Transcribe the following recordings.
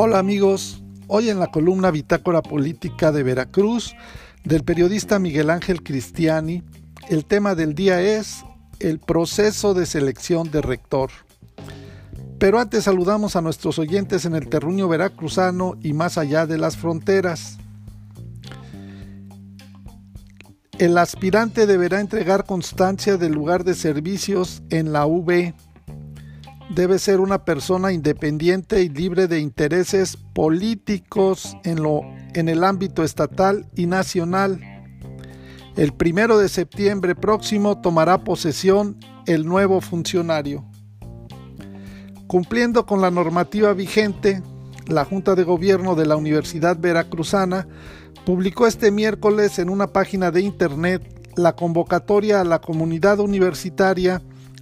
Hola amigos, hoy en la columna Bitácora Política de Veracruz del periodista Miguel Ángel Cristiani, el tema del día es el proceso de selección de rector. Pero antes saludamos a nuestros oyentes en el terruño veracruzano y más allá de las fronteras. El aspirante deberá entregar constancia del lugar de servicios en la UB. Debe ser una persona independiente y libre de intereses políticos en, lo, en el ámbito estatal y nacional. El primero de septiembre próximo tomará posesión el nuevo funcionario. Cumpliendo con la normativa vigente, la Junta de Gobierno de la Universidad Veracruzana publicó este miércoles en una página de internet la convocatoria a la comunidad universitaria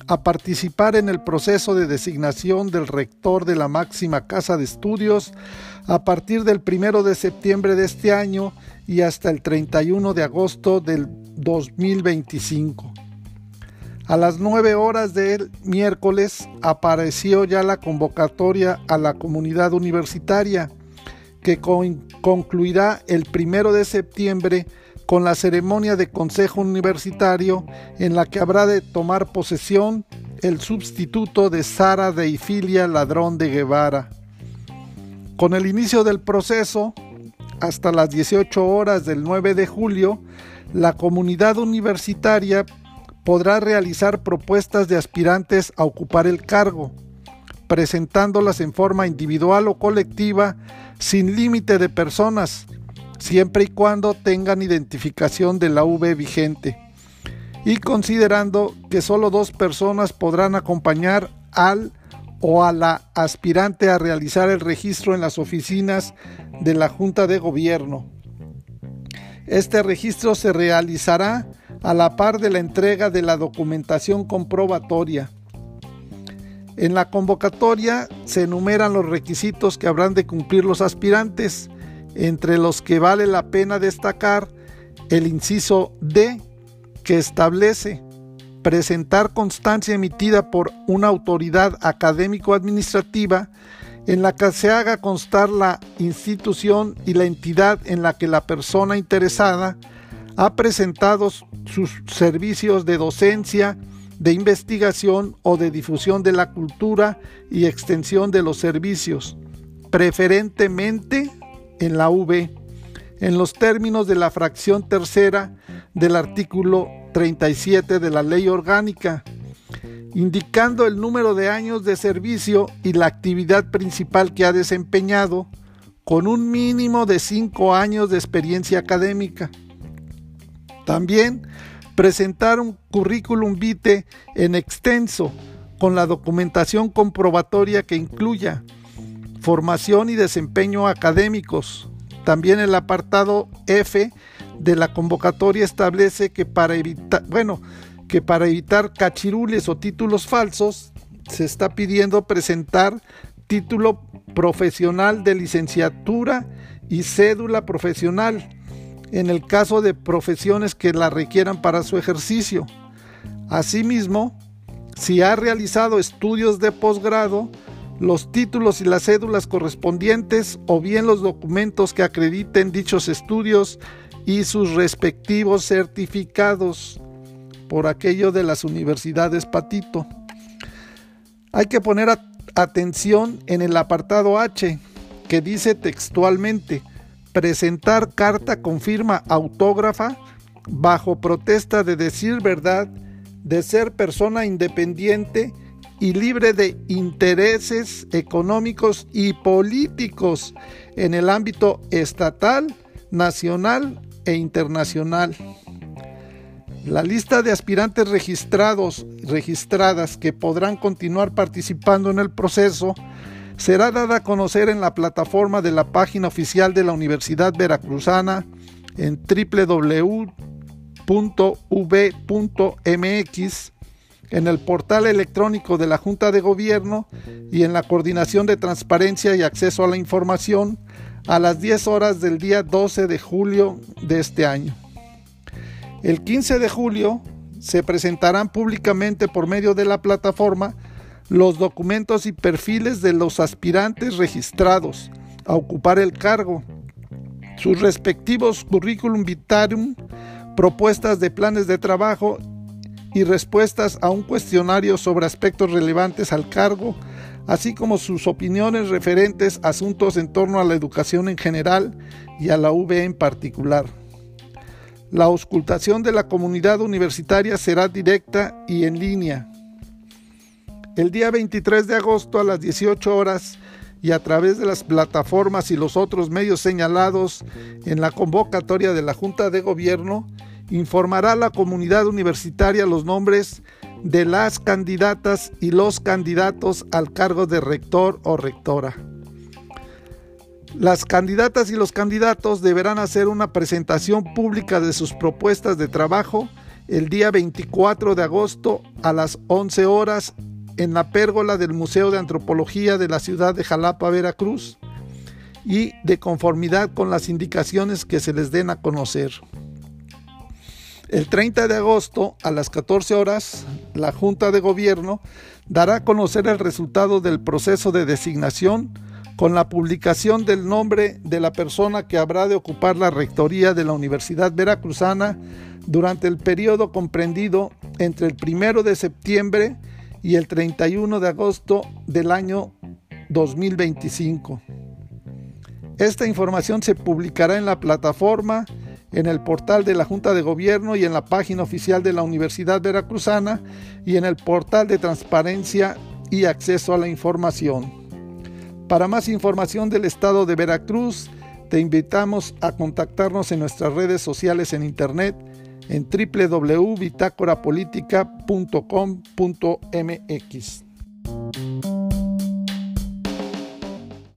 a participar en el proceso de designación del rector de la máxima casa de estudios a partir del 1 de septiembre de este año y hasta el 31 de agosto del 2025. A las 9 horas del miércoles apareció ya la convocatoria a la comunidad universitaria que concluirá el primero de septiembre con la ceremonia de Consejo Universitario en la que habrá de tomar posesión el sustituto de Sara Deifilia Ladrón de Guevara. Con el inicio del proceso, hasta las 18 horas del 9 de julio, la comunidad universitaria podrá realizar propuestas de aspirantes a ocupar el cargo, presentándolas en forma individual o colectiva sin límite de personas, siempre y cuando tengan identificación de la V vigente. Y considerando que solo dos personas podrán acompañar al o a la aspirante a realizar el registro en las oficinas de la Junta de Gobierno. Este registro se realizará a la par de la entrega de la documentación comprobatoria. En la convocatoria se enumeran los requisitos que habrán de cumplir los aspirantes, entre los que vale la pena destacar el inciso D, que establece presentar constancia emitida por una autoridad académico-administrativa en la que se haga constar la institución y la entidad en la que la persona interesada ha presentado sus servicios de docencia, de investigación o de difusión de la cultura y extensión de los servicios, preferentemente en la V, en los términos de la fracción tercera del artículo 37 de la ley orgánica, indicando el número de años de servicio y la actividad principal que ha desempeñado, con un mínimo de cinco años de experiencia académica. También presentar un currículum vitae en extenso con la documentación comprobatoria que incluya formación y desempeño académicos. También el apartado F de la convocatoria establece que para evitar, bueno, que para evitar cachirules o títulos falsos se está pidiendo presentar título profesional de licenciatura y cédula profesional en el caso de profesiones que la requieran para su ejercicio. Asimismo, si ha realizado estudios de posgrado, los títulos y las cédulas correspondientes o bien los documentos que acrediten dichos estudios y sus respectivos certificados por aquello de las universidades Patito. Hay que poner atención en el apartado H que dice textualmente presentar carta con firma autógrafa bajo protesta de decir verdad, de ser persona independiente y libre de intereses económicos y políticos en el ámbito estatal, nacional e internacional. La lista de aspirantes registrados registradas que podrán continuar participando en el proceso será dada a conocer en la plataforma de la página oficial de la Universidad Veracruzana en www.v.mx, en el portal electrónico de la Junta de Gobierno y en la Coordinación de Transparencia y Acceso a la Información a las 10 horas del día 12 de julio de este año. El 15 de julio se presentarán públicamente por medio de la plataforma los documentos y perfiles de los aspirantes registrados, a ocupar el cargo, sus respectivos currículum vitarum, propuestas de planes de trabajo y respuestas a un cuestionario sobre aspectos relevantes al cargo, así como sus opiniones referentes a asuntos en torno a la educación en general y a la UB en particular. La auscultación de la comunidad universitaria será directa y en línea. El día 23 de agosto a las 18 horas y a través de las plataformas y los otros medios señalados en la convocatoria de la Junta de Gobierno, informará a la comunidad universitaria los nombres de las candidatas y los candidatos al cargo de rector o rectora. Las candidatas y los candidatos deberán hacer una presentación pública de sus propuestas de trabajo el día 24 de agosto a las 11 horas en la pérgola del Museo de Antropología de la ciudad de Jalapa, Veracruz, y de conformidad con las indicaciones que se les den a conocer. El 30 de agosto a las 14 horas, la Junta de Gobierno dará a conocer el resultado del proceso de designación con la publicación del nombre de la persona que habrá de ocupar la rectoría de la Universidad Veracruzana durante el periodo comprendido entre el 1 de septiembre y el 31 de agosto del año 2025. Esta información se publicará en la plataforma, en el portal de la Junta de Gobierno y en la página oficial de la Universidad Veracruzana y en el portal de transparencia y acceso a la información. Para más información del estado de Veracruz, te invitamos a contactarnos en nuestras redes sociales en internet en www.bitácorapolítica.com.mx.